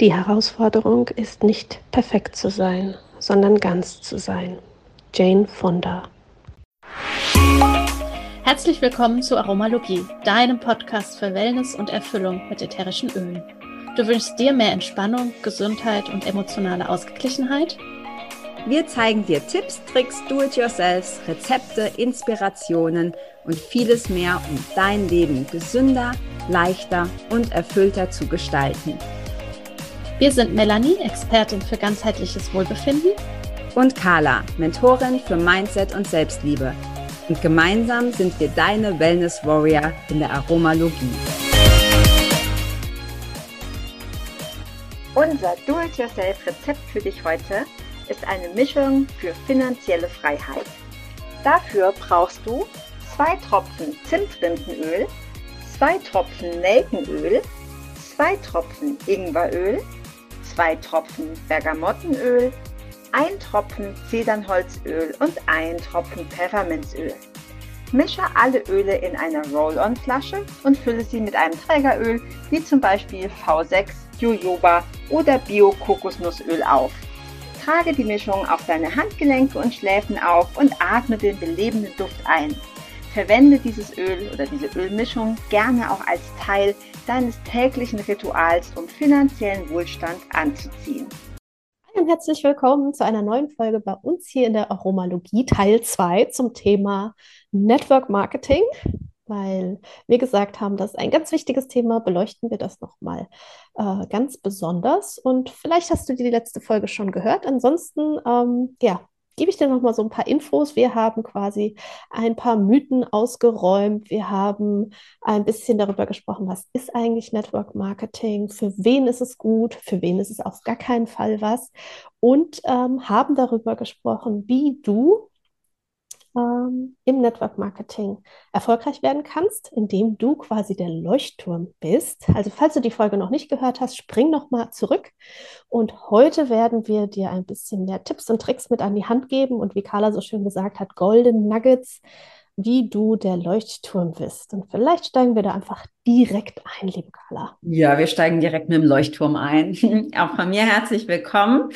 Die Herausforderung ist nicht perfekt zu sein, sondern ganz zu sein. Jane Fonda. Herzlich willkommen zu Aromalogie, deinem Podcast für Wellness und Erfüllung mit ätherischen Ölen. Du wünschst dir mehr Entspannung, Gesundheit und emotionale Ausgeglichenheit? Wir zeigen dir Tipps, Tricks, Do-it-yourselfs, Rezepte, Inspirationen und vieles mehr, um dein Leben gesünder, leichter und erfüllter zu gestalten. Wir sind Melanie, Expertin für ganzheitliches Wohlbefinden. Und Carla, Mentorin für Mindset und Selbstliebe. Und gemeinsam sind wir deine Wellness Warrior in der Aromalogie. Unser Do-it-yourself-Rezept für dich heute ist eine Mischung für finanzielle Freiheit. Dafür brauchst du zwei Tropfen Zimtrindenöl, zwei Tropfen Nelkenöl, zwei Tropfen Ingweröl, 2 Tropfen Bergamottenöl, 1 Tropfen Zedernholzöl und 1 Tropfen Pfefferminzöl. Mische alle Öle in einer Roll-on-Flasche und fülle sie mit einem Trägeröl wie zum Beispiel V6, Jojoba oder Bio-Kokosnussöl auf. Trage die Mischung auf deine Handgelenke und Schläfen auf und atme den belebenden Duft ein. Verwende dieses Öl oder diese Ölmischung gerne auch als Teil deines täglichen Rituals, um finanziellen Wohlstand anzuziehen. Hallo und herzlich willkommen zu einer neuen Folge bei uns hier in der Aromalogie Teil 2 zum Thema Network Marketing. Weil wir gesagt haben, das ist ein ganz wichtiges Thema, beleuchten wir das nochmal äh, ganz besonders. Und vielleicht hast du die letzte Folge schon gehört. Ansonsten, ähm, ja, gebe ich dir noch mal so ein paar Infos. Wir haben quasi ein paar Mythen ausgeräumt. Wir haben ein bisschen darüber gesprochen, was ist eigentlich Network Marketing, für wen ist es gut, für wen ist es auf gar keinen Fall was und ähm, haben darüber gesprochen, wie du ähm, im Network Marketing erfolgreich werden kannst, indem du quasi der Leuchtturm bist. Also falls du die Folge noch nicht gehört hast, spring noch mal zurück. Und heute werden wir dir ein bisschen mehr Tipps und Tricks mit an die Hand geben und wie Carla so schön gesagt hat, Golden Nuggets, wie du der Leuchtturm bist. Und vielleicht steigen wir da einfach direkt ein, liebe Carla. Ja, wir steigen direkt mit dem Leuchtturm ein. Auch von mir herzlich willkommen.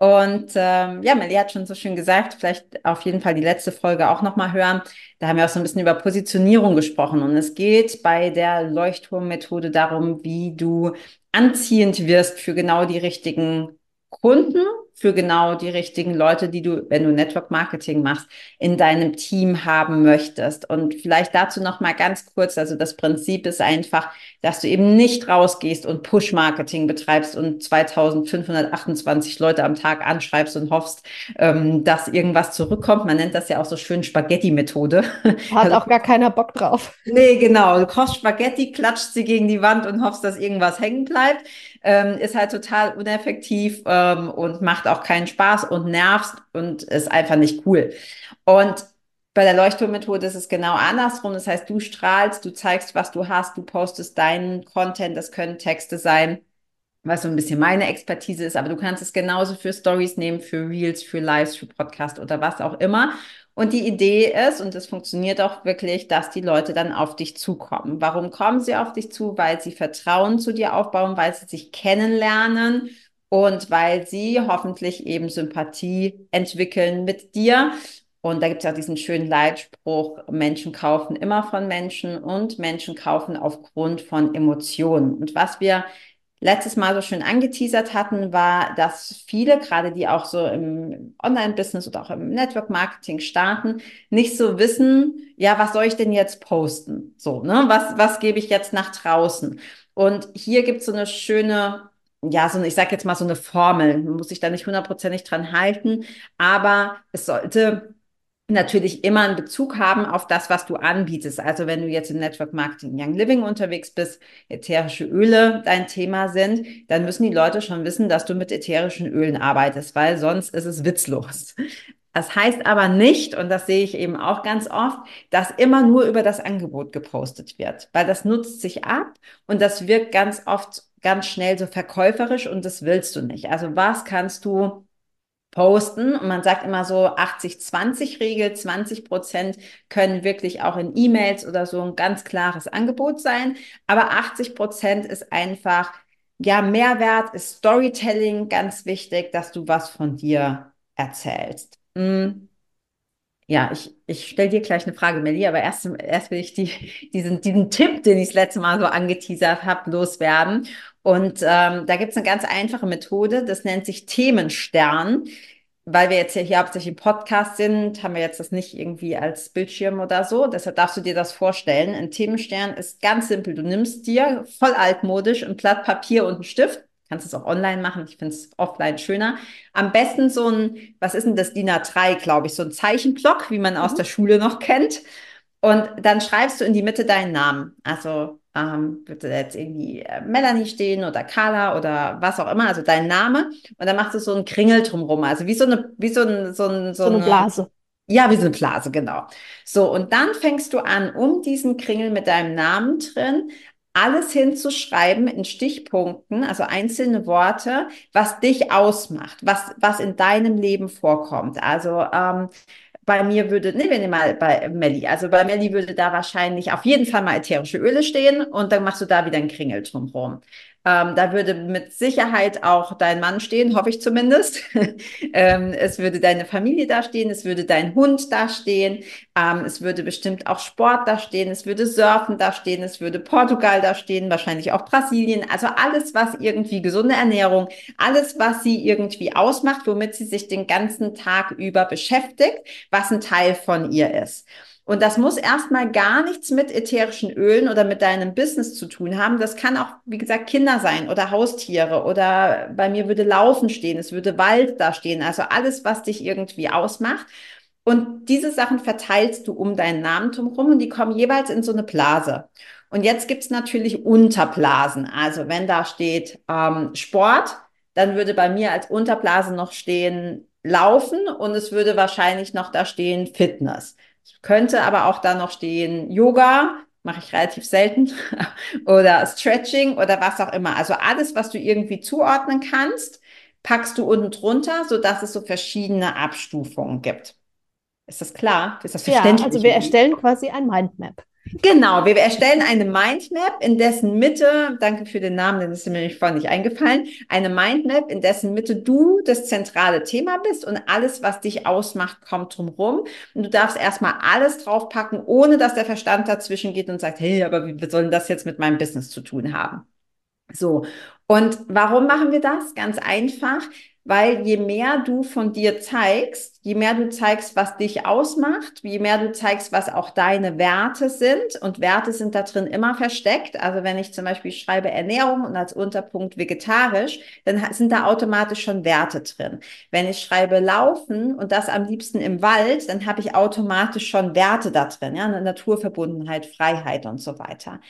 Und ähm, ja, Melly hat schon so schön gesagt, vielleicht auf jeden Fall die letzte Folge auch nochmal hören. Da haben wir auch so ein bisschen über Positionierung gesprochen. Und es geht bei der Leuchtturmmethode darum, wie du anziehend wirst für genau die richtigen Kunden für genau die richtigen Leute, die du, wenn du Network Marketing machst, in deinem Team haben möchtest. Und vielleicht dazu noch mal ganz kurz, also das Prinzip ist einfach, dass du eben nicht rausgehst und Push Marketing betreibst und 2528 Leute am Tag anschreibst und hoffst, ähm, dass irgendwas zurückkommt. Man nennt das ja auch so schön Spaghetti Methode. Hat also, auch gar keiner Bock drauf. Nee, genau. Du kochst Spaghetti, klatscht sie gegen die Wand und hoffst, dass irgendwas hängen bleibt. Ähm, ist halt total uneffektiv ähm, und macht auch keinen Spaß und nervst und ist einfach nicht cool. Und bei der Leuchtturmmethode ist es genau andersrum. Das heißt, du strahlst, du zeigst, was du hast, du postest deinen Content. Das können Texte sein, was so ein bisschen meine Expertise ist, aber du kannst es genauso für Stories nehmen, für Reels, für Lives, für Podcast oder was auch immer. Und die Idee ist, und das funktioniert auch wirklich, dass die Leute dann auf dich zukommen. Warum kommen sie auf dich zu? Weil sie Vertrauen zu dir aufbauen, weil sie sich kennenlernen und weil sie hoffentlich eben Sympathie entwickeln mit dir. Und da gibt es ja diesen schönen Leitspruch, Menschen kaufen immer von Menschen und Menschen kaufen aufgrund von Emotionen. Und was wir letztes Mal so schön angeteasert hatten, war, dass viele, gerade die auch so im Online-Business oder auch im Network-Marketing starten, nicht so wissen, ja, was soll ich denn jetzt posten? So, ne? Was, was gebe ich jetzt nach draußen? Und hier gibt es so eine schöne ja, so ich sage jetzt mal so eine Formel, muss sich da nicht hundertprozentig dran halten, aber es sollte natürlich immer einen Bezug haben auf das, was du anbietest. Also wenn du jetzt im Network Marketing Young Living unterwegs bist, ätherische Öle dein Thema sind, dann müssen die Leute schon wissen, dass du mit ätherischen Ölen arbeitest, weil sonst ist es witzlos. Das heißt aber nicht, und das sehe ich eben auch ganz oft, dass immer nur über das Angebot gepostet wird, weil das nutzt sich ab und das wirkt ganz oft ganz schnell so verkäuferisch und das willst du nicht. Also was kannst du posten? Und man sagt immer so 80-20-Regel, 20 Prozent können wirklich auch in E-Mails oder so ein ganz klares Angebot sein, aber 80 Prozent ist einfach ja, Mehrwert ist Storytelling ganz wichtig, dass du was von dir erzählst. Hm. Ja, ich, ich stelle dir gleich eine Frage, Melli, aber erst, erst will ich die, diesen, diesen Tipp, den ich das letzte Mal so angeteasert habe, loswerden. Und ähm, da gibt es eine ganz einfache Methode, das nennt sich Themenstern weil wir jetzt hier hauptsächlich im Podcast sind, haben wir jetzt das nicht irgendwie als Bildschirm oder so. Deshalb darfst du dir das vorstellen. Ein Themenstern ist ganz simpel. Du nimmst dir voll altmodisch ein Blatt Papier und einen Stift. Kannst es auch online machen. Ich finde es offline schöner. Am besten so ein, was ist denn das DIN A3, glaube ich, so ein Zeichenblock, wie man aus mhm. der Schule noch kennt. Und dann schreibst du in die Mitte deinen Namen. Also ähm, wird jetzt irgendwie äh, Melanie stehen oder Carla oder was auch immer, also dein Name. Und dann machst du so einen Kringel drumrum, also wie so eine, wie so, ein, so, ein, so, so eine, eine Blase. Ja, wie so eine Blase, genau. So, und dann fängst du an, um diesen Kringel mit deinem Namen drin, alles hinzuschreiben in Stichpunkten, also einzelne Worte, was dich ausmacht, was, was in deinem Leben vorkommt. Also ähm, bei mir würde, nehmen wir mal bei Melli, also bei Melli würde da wahrscheinlich auf jeden Fall mal ätherische Öle stehen und dann machst du da wieder einen Kringel drumherum. Ähm, da würde mit Sicherheit auch dein Mann stehen, hoffe ich zumindest. ähm, es würde deine Familie da stehen, es würde dein Hund da stehen, ähm, es würde bestimmt auch Sport da stehen, es würde Surfen da stehen, es würde Portugal da stehen, wahrscheinlich auch Brasilien. Also alles, was irgendwie gesunde Ernährung, alles, was sie irgendwie ausmacht, womit sie sich den ganzen Tag über beschäftigt, was ein Teil von ihr ist. Und das muss erstmal gar nichts mit ätherischen Ölen oder mit deinem Business zu tun haben. Das kann auch, wie gesagt, Kinder sein oder Haustiere oder bei mir würde Laufen stehen, es würde Wald da stehen. Also alles, was dich irgendwie ausmacht. Und diese Sachen verteilst du um deinen Namen drumherum und die kommen jeweils in so eine Blase. Und jetzt gibt es natürlich Unterblasen. Also wenn da steht ähm, Sport, dann würde bei mir als Unterblase noch stehen Laufen und es würde wahrscheinlich noch da stehen Fitness. Könnte aber auch da noch stehen Yoga, mache ich relativ selten, oder Stretching oder was auch immer. Also alles, was du irgendwie zuordnen kannst, packst du unten drunter, sodass es so verschiedene Abstufungen gibt. Ist das klar? Ist das verständlich? Ja, also wir erstellen quasi ein Mindmap. Genau, wir erstellen eine Mindmap, in dessen Mitte, danke für den Namen, den ist mir nämlich vorhin nicht eingefallen, eine Mindmap, in dessen Mitte du das zentrale Thema bist und alles, was dich ausmacht, kommt drumherum. Und du darfst erstmal alles draufpacken, ohne dass der Verstand dazwischen geht und sagt, hey, aber wie soll das jetzt mit meinem Business zu tun haben? So. Und warum machen wir das? Ganz einfach, weil je mehr du von dir zeigst, je mehr du zeigst, was dich ausmacht, je mehr du zeigst, was auch deine Werte sind, und Werte sind da drin immer versteckt. Also wenn ich zum Beispiel schreibe Ernährung und als Unterpunkt vegetarisch, dann sind da automatisch schon Werte drin. Wenn ich schreibe Laufen und das am liebsten im Wald, dann habe ich automatisch schon Werte da drin, ja, Naturverbundenheit, Freiheit und so weiter.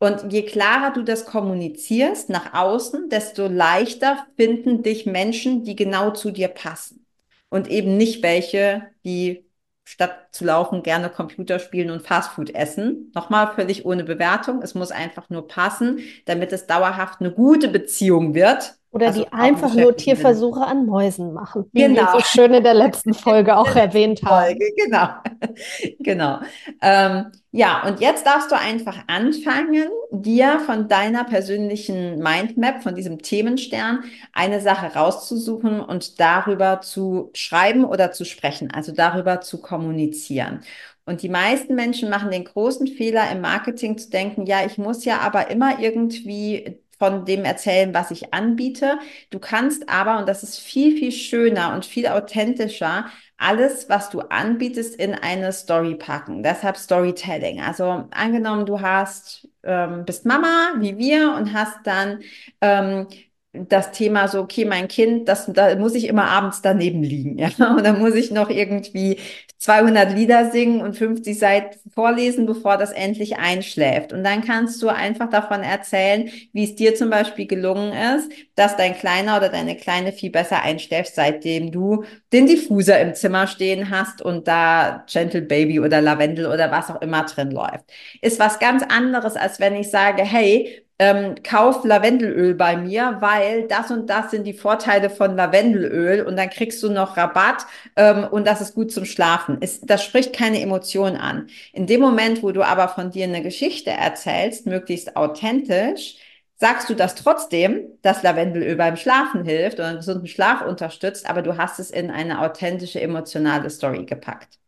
Und je klarer du das kommunizierst nach außen, desto leichter finden dich Menschen, die genau zu dir passen. Und eben nicht welche, die statt zu laufen gerne Computer spielen und Fastfood essen. Nochmal völlig ohne Bewertung. Es muss einfach nur passen, damit es dauerhaft eine gute Beziehung wird oder also die einfach nur Tierversuche an Mäusen machen, wie genau. wir so schön in der letzten Folge auch erwähnt haben. Folge, genau, genau. Ähm, ja, und jetzt darfst du einfach anfangen, dir von deiner persönlichen Mindmap, von diesem Themenstern, eine Sache rauszusuchen und darüber zu schreiben oder zu sprechen, also darüber zu kommunizieren. Und die meisten Menschen machen den großen Fehler im Marketing zu denken, ja, ich muss ja aber immer irgendwie von dem erzählen, was ich anbiete. Du kannst aber, und das ist viel, viel schöner und viel authentischer, alles, was du anbietest, in eine Story packen. Deshalb Storytelling. Also angenommen, du hast, ähm, bist Mama wie wir und hast dann ähm, das Thema so, okay, mein Kind, das, da muss ich immer abends daneben liegen, ja. Und dann muss ich noch irgendwie 200 Lieder singen und 50 Seiten vorlesen, bevor das endlich einschläft. Und dann kannst du einfach davon erzählen, wie es dir zum Beispiel gelungen ist, dass dein Kleiner oder deine Kleine viel besser einschläft, seitdem du den Diffuser im Zimmer stehen hast und da Gentle Baby oder Lavendel oder was auch immer drin läuft. Ist was ganz anderes, als wenn ich sage, hey, ähm, kauf Lavendelöl bei mir, weil das und das sind die Vorteile von Lavendelöl und dann kriegst du noch Rabatt ähm, und das ist gut zum Schlafen. Ist, das spricht keine Emotion an. In dem Moment, wo du aber von dir eine Geschichte erzählst, möglichst authentisch, sagst du das trotzdem, dass Lavendelöl beim Schlafen hilft und einen gesunden Schlaf unterstützt, aber du hast es in eine authentische, emotionale Story gepackt.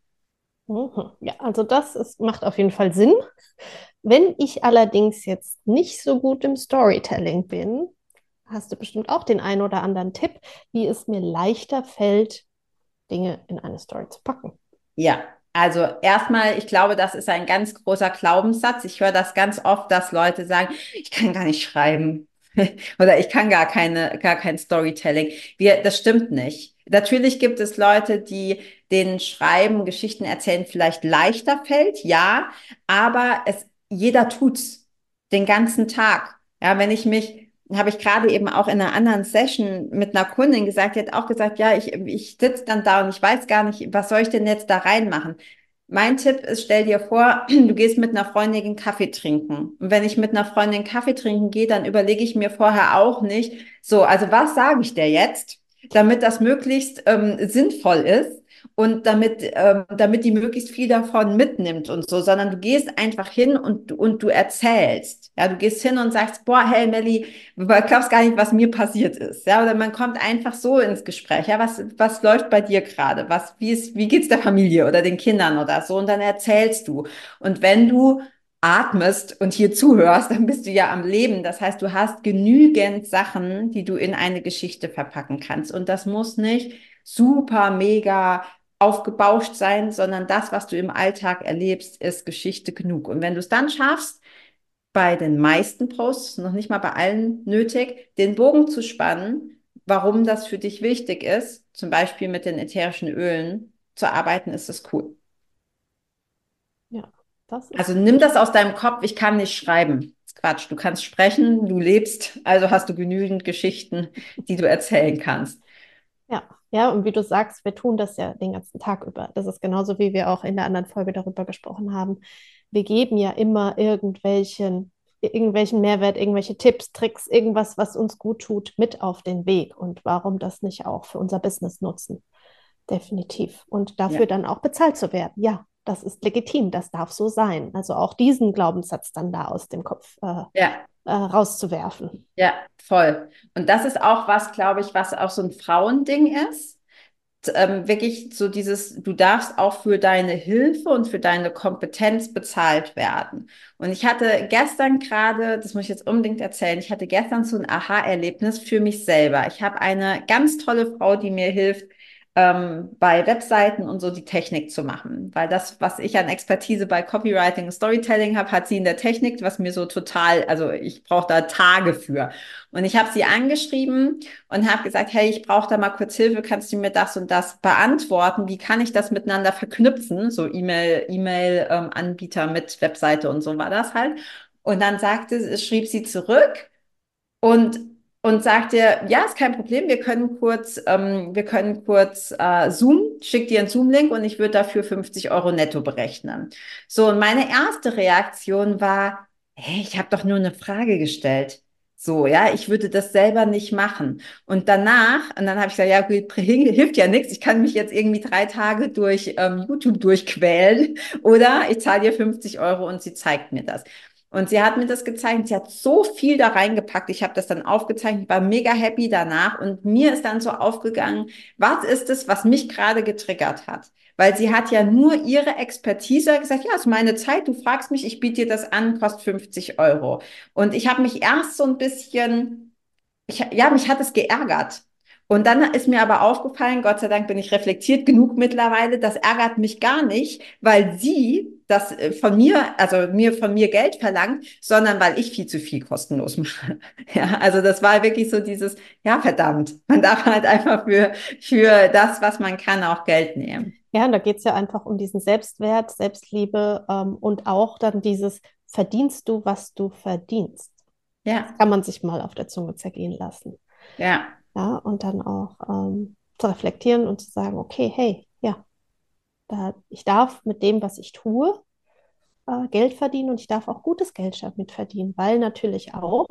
Mhm. Ja, also das ist, macht auf jeden Fall Sinn. Wenn ich allerdings jetzt nicht so gut im Storytelling bin, hast du bestimmt auch den einen oder anderen Tipp, wie es mir leichter fällt, Dinge in eine Story zu packen. Ja, also erstmal, ich glaube, das ist ein ganz großer Glaubenssatz. Ich höre das ganz oft, dass Leute sagen, ich kann gar nicht schreiben oder ich kann gar keine, gar kein Storytelling. Wir, das stimmt nicht. Natürlich gibt es Leute, die den Schreiben, Geschichten erzählen vielleicht leichter fällt, ja, aber es, jeder tut's den ganzen Tag. Ja, wenn ich mich habe ich gerade eben auch in einer anderen Session mit einer Kundin gesagt, die hat auch gesagt, ja, ich, ich sitze dann da und ich weiß gar nicht, was soll ich denn jetzt da reinmachen? Mein Tipp ist, stell dir vor, du gehst mit einer Freundin Kaffee trinken. Und wenn ich mit einer Freundin Kaffee trinken gehe, dann überlege ich mir vorher auch nicht, so, also was sage ich dir jetzt, damit das möglichst ähm, sinnvoll ist und damit, ähm, damit die möglichst viel davon mitnimmt und so, sondern du gehst einfach hin und, und du erzählst. Ja, du gehst hin und sagst, boah, hey Melli, du glaubst gar nicht, was mir passiert ist. Ja, oder man kommt einfach so ins Gespräch. Ja, was, was läuft bei dir gerade? Was, wie ist, wie geht's der Familie oder den Kindern oder so? Und dann erzählst du. Und wenn du atmest und hier zuhörst, dann bist du ja am Leben. Das heißt, du hast genügend Sachen, die du in eine Geschichte verpacken kannst. Und das muss nicht super, mega aufgebauscht sein, sondern das, was du im Alltag erlebst, ist Geschichte genug. Und wenn du es dann schaffst, bei den meisten Posts, noch nicht mal bei allen nötig, den Bogen zu spannen, warum das für dich wichtig ist, zum Beispiel mit den ätherischen Ölen zu arbeiten, ist das cool. Ja, das ist also nimm das aus deinem Kopf, ich kann nicht schreiben. Quatsch, du kannst sprechen, du lebst, also hast du genügend Geschichten, die du erzählen kannst. Ja, ja, und wie du sagst, wir tun das ja den ganzen Tag über. Das ist genauso, wie wir auch in der anderen Folge darüber gesprochen haben. Wir geben ja immer irgendwelchen, irgendwelchen Mehrwert, irgendwelche Tipps, Tricks, irgendwas, was uns gut tut, mit auf den Weg. Und warum das nicht auch für unser Business nutzen? Definitiv. Und dafür ja. dann auch bezahlt zu werden. Ja, das ist legitim, das darf so sein. Also auch diesen Glaubenssatz dann da aus dem Kopf äh, ja äh, rauszuwerfen. Ja, voll. Und das ist auch was, glaube ich, was auch so ein Frauending ist. Ähm, wirklich so dieses, du darfst auch für deine Hilfe und für deine Kompetenz bezahlt werden. Und ich hatte gestern gerade, das muss ich jetzt unbedingt erzählen, ich hatte gestern so ein Aha-Erlebnis für mich selber. Ich habe eine ganz tolle Frau, die mir hilft, ähm, bei Webseiten und so die Technik zu machen. Weil das, was ich an Expertise bei Copywriting und Storytelling habe, hat sie in der Technik, was mir so total, also ich brauche da Tage für. Und ich habe sie angeschrieben und habe gesagt, hey, ich brauche da mal kurz Hilfe, kannst du mir das und das beantworten? Wie kann ich das miteinander verknüpfen? So E-Mail, E-Mail-Anbieter ähm, mit Webseite und so war das halt. Und dann sagte, schrieb sie zurück und und sagte, ja, ist kein Problem, wir können kurz, ähm, wir können kurz äh, Zoom, schick dir einen Zoom-Link und ich würde dafür 50 Euro netto berechnen. So, und meine erste Reaktion war, hey, ich habe doch nur eine Frage gestellt. So, ja, ich würde das selber nicht machen. Und danach, und dann habe ich gesagt, ja, gut, hilft ja nichts. Ich kann mich jetzt irgendwie drei Tage durch ähm, YouTube durchquälen oder ich zahle dir 50 Euro und sie zeigt mir das. Und sie hat mir das gezeigt. Sie hat so viel da reingepackt. Ich habe das dann aufgezeichnet, war mega happy danach. Und mir ist dann so aufgegangen, was ist es, was mich gerade getriggert hat? Weil sie hat ja nur ihre Expertise gesagt, ja, ist meine Zeit, du fragst mich, ich biete dir das an, kostet 50 Euro. Und ich habe mich erst so ein bisschen, ich, ja, mich hat es geärgert. Und dann ist mir aber aufgefallen, Gott sei Dank bin ich reflektiert genug mittlerweile, das ärgert mich gar nicht, weil sie das äh, von mir, also mir von mir Geld verlangt, sondern weil ich viel zu viel kostenlos mache. Ja, also das war wirklich so dieses, ja verdammt, man darf halt einfach für, für das, was man kann, auch Geld nehmen. Ja, und da geht es ja einfach um diesen Selbstwert, Selbstliebe ähm, und auch dann dieses, verdienst du, was du verdienst. Ja. Das kann man sich mal auf der Zunge zergehen lassen. Ja. Ja, und dann auch ähm, zu reflektieren und zu sagen, okay, hey, ja, da, ich darf mit dem, was ich tue, äh, Geld verdienen und ich darf auch gutes Geld damit verdienen, weil natürlich auch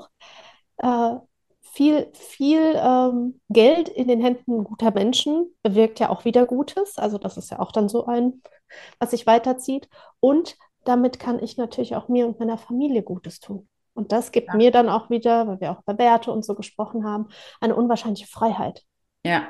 äh, viel, viel ähm, Geld in den Händen guter Menschen bewirkt ja auch wieder Gutes. Also das ist ja auch dann so ein, was sich weiterzieht. Und damit kann ich natürlich auch mir und meiner Familie Gutes tun. Und das gibt ja. mir dann auch wieder, weil wir auch bei Werte und so gesprochen haben, eine unwahrscheinliche Freiheit. Ja,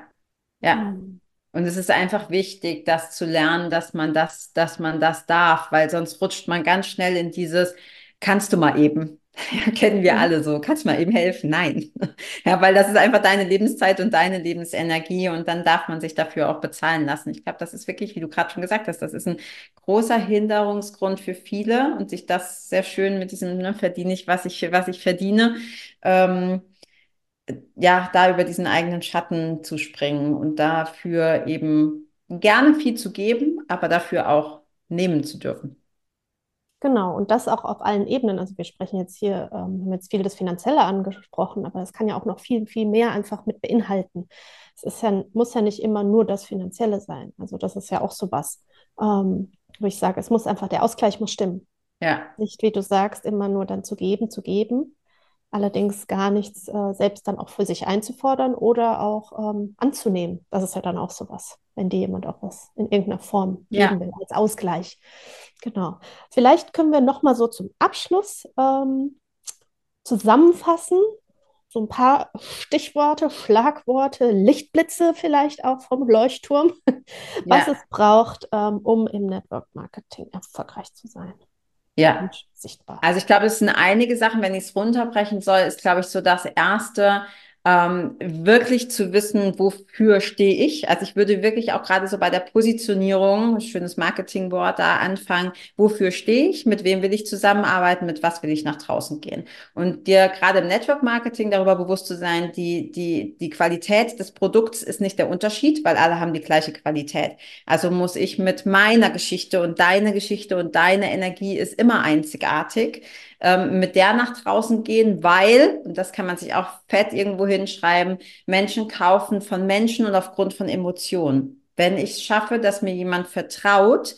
ja. Mhm. Und es ist einfach wichtig, das zu lernen, dass man das, dass man das darf, weil sonst rutscht man ganz schnell in dieses, kannst du mal eben. Ja, kennen wir alle so. Kannst du mal eben helfen? Nein. Ja, weil das ist einfach deine Lebenszeit und deine Lebensenergie und dann darf man sich dafür auch bezahlen lassen. Ich glaube, das ist wirklich, wie du gerade schon gesagt hast, das ist ein großer Hinderungsgrund für viele und sich das sehr schön mit diesem, ne, verdiene ich, was ich, was ich verdiene, ähm, ja, da über diesen eigenen Schatten zu springen und dafür eben gerne viel zu geben, aber dafür auch nehmen zu dürfen. Genau, und das auch auf allen Ebenen. Also wir sprechen jetzt hier, ähm, haben jetzt viel das Finanzielle angesprochen, aber das kann ja auch noch viel, viel mehr einfach mit beinhalten. Es ist ja, muss ja nicht immer nur das Finanzielle sein. Also das ist ja auch sowas, ähm, wo ich sage, es muss einfach, der Ausgleich muss stimmen. Ja. Nicht, wie du sagst, immer nur dann zu geben, zu geben, allerdings gar nichts äh, selbst dann auch für sich einzufordern oder auch ähm, anzunehmen. Das ist ja dann auch sowas, wenn dir jemand auch was in irgendeiner Form ja. geben will, als Ausgleich. Genau. Vielleicht können wir noch mal so zum Abschluss ähm, zusammenfassen, so ein paar Stichworte, Schlagworte, Lichtblitze vielleicht auch vom Leuchtturm, was ja. es braucht, ähm, um im Network Marketing erfolgreich zu sein ja. sichtbar. Also ich glaube, es sind einige Sachen, wenn ich es runterbrechen soll, ist, glaube ich, so das Erste, ähm, wirklich zu wissen, wofür stehe ich. Also ich würde wirklich auch gerade so bei der Positionierung, schönes Marketingwort, da anfangen, wofür stehe ich, mit wem will ich zusammenarbeiten, mit was will ich nach draußen gehen. Und dir gerade im Network Marketing darüber bewusst zu sein, die, die, die Qualität des Produkts ist nicht der Unterschied, weil alle haben die gleiche Qualität. Also muss ich mit meiner Geschichte und deine Geschichte und deine Energie ist immer einzigartig ähm, mit der nach draußen gehen, weil, und das kann man sich auch fett irgendwo hinschreiben, Menschen kaufen von Menschen und aufgrund von Emotionen. Wenn ich es schaffe, dass mir jemand vertraut,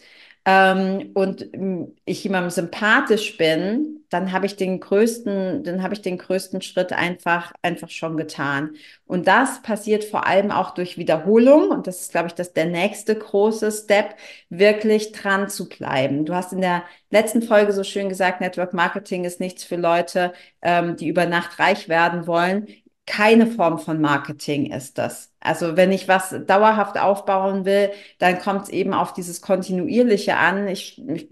ähm, und ähm, ich jemandem sympathisch bin, dann habe ich den größten, dann habe ich den größten Schritt einfach, einfach schon getan. Und das passiert vor allem auch durch Wiederholung. Und das ist, glaube ich, das der nächste große Step, wirklich dran zu bleiben. Du hast in der letzten Folge so schön gesagt, Network Marketing ist nichts für Leute, ähm, die über Nacht reich werden wollen keine Form von Marketing ist das. Also wenn ich was dauerhaft aufbauen will, dann kommt es eben auf dieses Kontinuierliche an. Ich, ich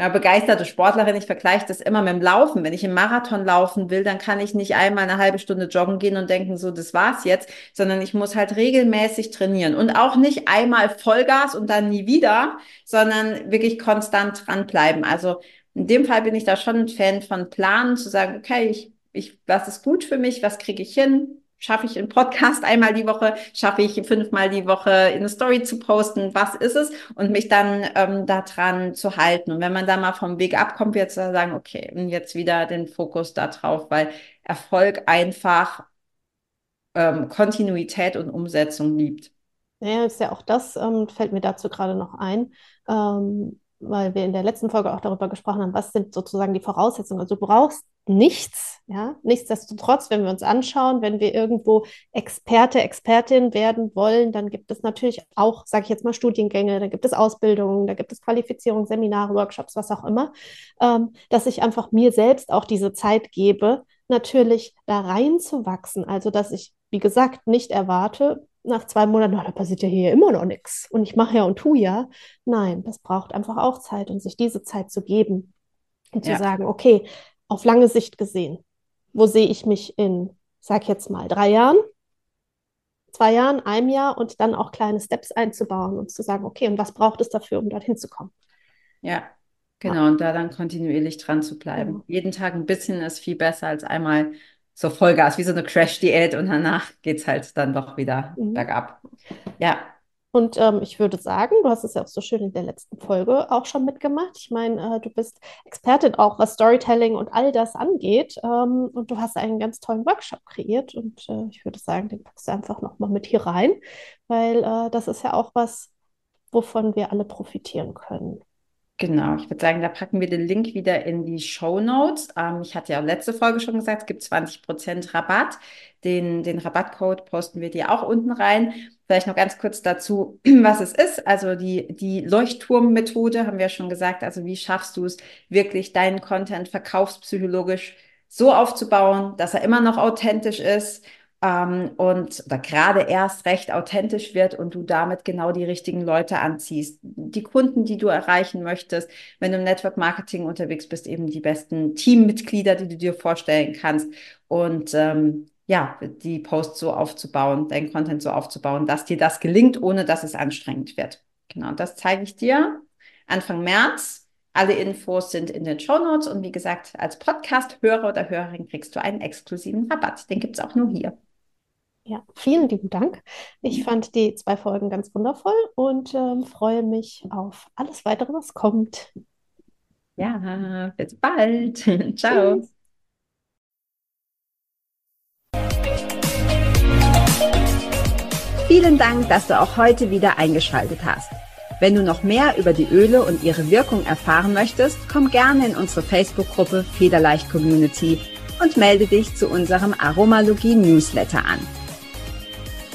eine begeisterte Sportlerin, ich vergleiche das immer mit dem Laufen. Wenn ich im Marathon laufen will, dann kann ich nicht einmal eine halbe Stunde joggen gehen und denken, so, das war's jetzt, sondern ich muss halt regelmäßig trainieren und auch nicht einmal Vollgas und dann nie wieder, sondern wirklich konstant dranbleiben. Also in dem Fall bin ich da schon ein Fan von Planen, zu sagen, okay, ich ich, was ist gut für mich, was kriege ich hin? Schaffe ich einen Podcast einmal die Woche? Schaffe ich fünfmal die Woche in eine Story zu posten? Was ist es? Und mich dann ähm, daran zu halten. Und wenn man da mal vom Weg abkommt, wird zu sagen, okay, jetzt wieder den Fokus da drauf, weil Erfolg einfach ähm, Kontinuität und Umsetzung liebt. Ja, ist ja auch das, ähm, fällt mir dazu gerade noch ein. Ähm, weil wir in der letzten Folge auch darüber gesprochen haben, was sind sozusagen die Voraussetzungen. Also du brauchst nichts, ja. Nichtsdestotrotz, wenn wir uns anschauen, wenn wir irgendwo Experte, Expertin werden wollen, dann gibt es natürlich auch, sage ich jetzt mal, Studiengänge, da gibt es Ausbildungen, da gibt es Qualifizierung, Seminare, Workshops, was auch immer, ähm, dass ich einfach mir selbst auch diese Zeit gebe, natürlich da reinzuwachsen. Also dass ich, wie gesagt, nicht erwarte, nach zwei Monaten, oh, da passiert ja hier immer noch nichts und ich mache ja und tue ja. Nein, das braucht einfach auch Zeit und sich diese Zeit zu geben und ja. zu sagen, okay, auf lange Sicht gesehen, wo sehe ich mich in, sag jetzt mal, drei Jahren, zwei Jahren, einem Jahr und dann auch kleine Steps einzubauen und zu sagen, okay, und was braucht es dafür, um dorthin zu kommen? Ja, genau, und da dann kontinuierlich dran zu bleiben. Genau. Jeden Tag ein bisschen ist viel besser als einmal so Vollgas, wie so eine Crash-Diät und danach geht es halt dann doch wieder mhm. bergab. Ja. Und ähm, ich würde sagen, du hast es ja auch so schön in der letzten Folge auch schon mitgemacht. Ich meine, äh, du bist Expertin auch, was Storytelling und all das angeht. Ähm, und du hast einen ganz tollen Workshop kreiert. Und äh, ich würde sagen, den packst du einfach nochmal mit hier rein, weil äh, das ist ja auch was, wovon wir alle profitieren können. Genau, ich würde sagen, da packen wir den Link wieder in die Show Notes. Ähm, ich hatte ja letzte Folge schon gesagt, es gibt 20% Rabatt. Den, den Rabattcode posten wir dir auch unten rein. Vielleicht noch ganz kurz dazu, was es ist. Also die, die Leuchtturm-Methode haben wir ja schon gesagt. Also wie schaffst du es wirklich, deinen Content verkaufspsychologisch so aufzubauen, dass er immer noch authentisch ist ähm, und oder gerade erst recht authentisch wird und du damit genau die richtigen Leute anziehst. Die Kunden, die du erreichen möchtest, wenn du im Network Marketing unterwegs bist, eben die besten Teammitglieder, die du dir vorstellen kannst. Und ähm, ja, die Posts so aufzubauen, dein Content so aufzubauen, dass dir das gelingt, ohne dass es anstrengend wird. Genau, das zeige ich dir Anfang März. Alle Infos sind in den Show Notes und wie gesagt, als Podcast-Hörer oder Hörerin kriegst du einen exklusiven Rabatt. Den gibt es auch nur hier. Ja, vielen lieben Dank. Ich fand die zwei Folgen ganz wundervoll und ähm, freue mich auf alles weitere, was kommt. Ja, bis bald. Ciao. Tschüss. Vielen Dank, dass du auch heute wieder eingeschaltet hast. Wenn du noch mehr über die Öle und ihre Wirkung erfahren möchtest, komm gerne in unsere Facebook-Gruppe Federleicht Community und melde dich zu unserem Aromalogie Newsletter an.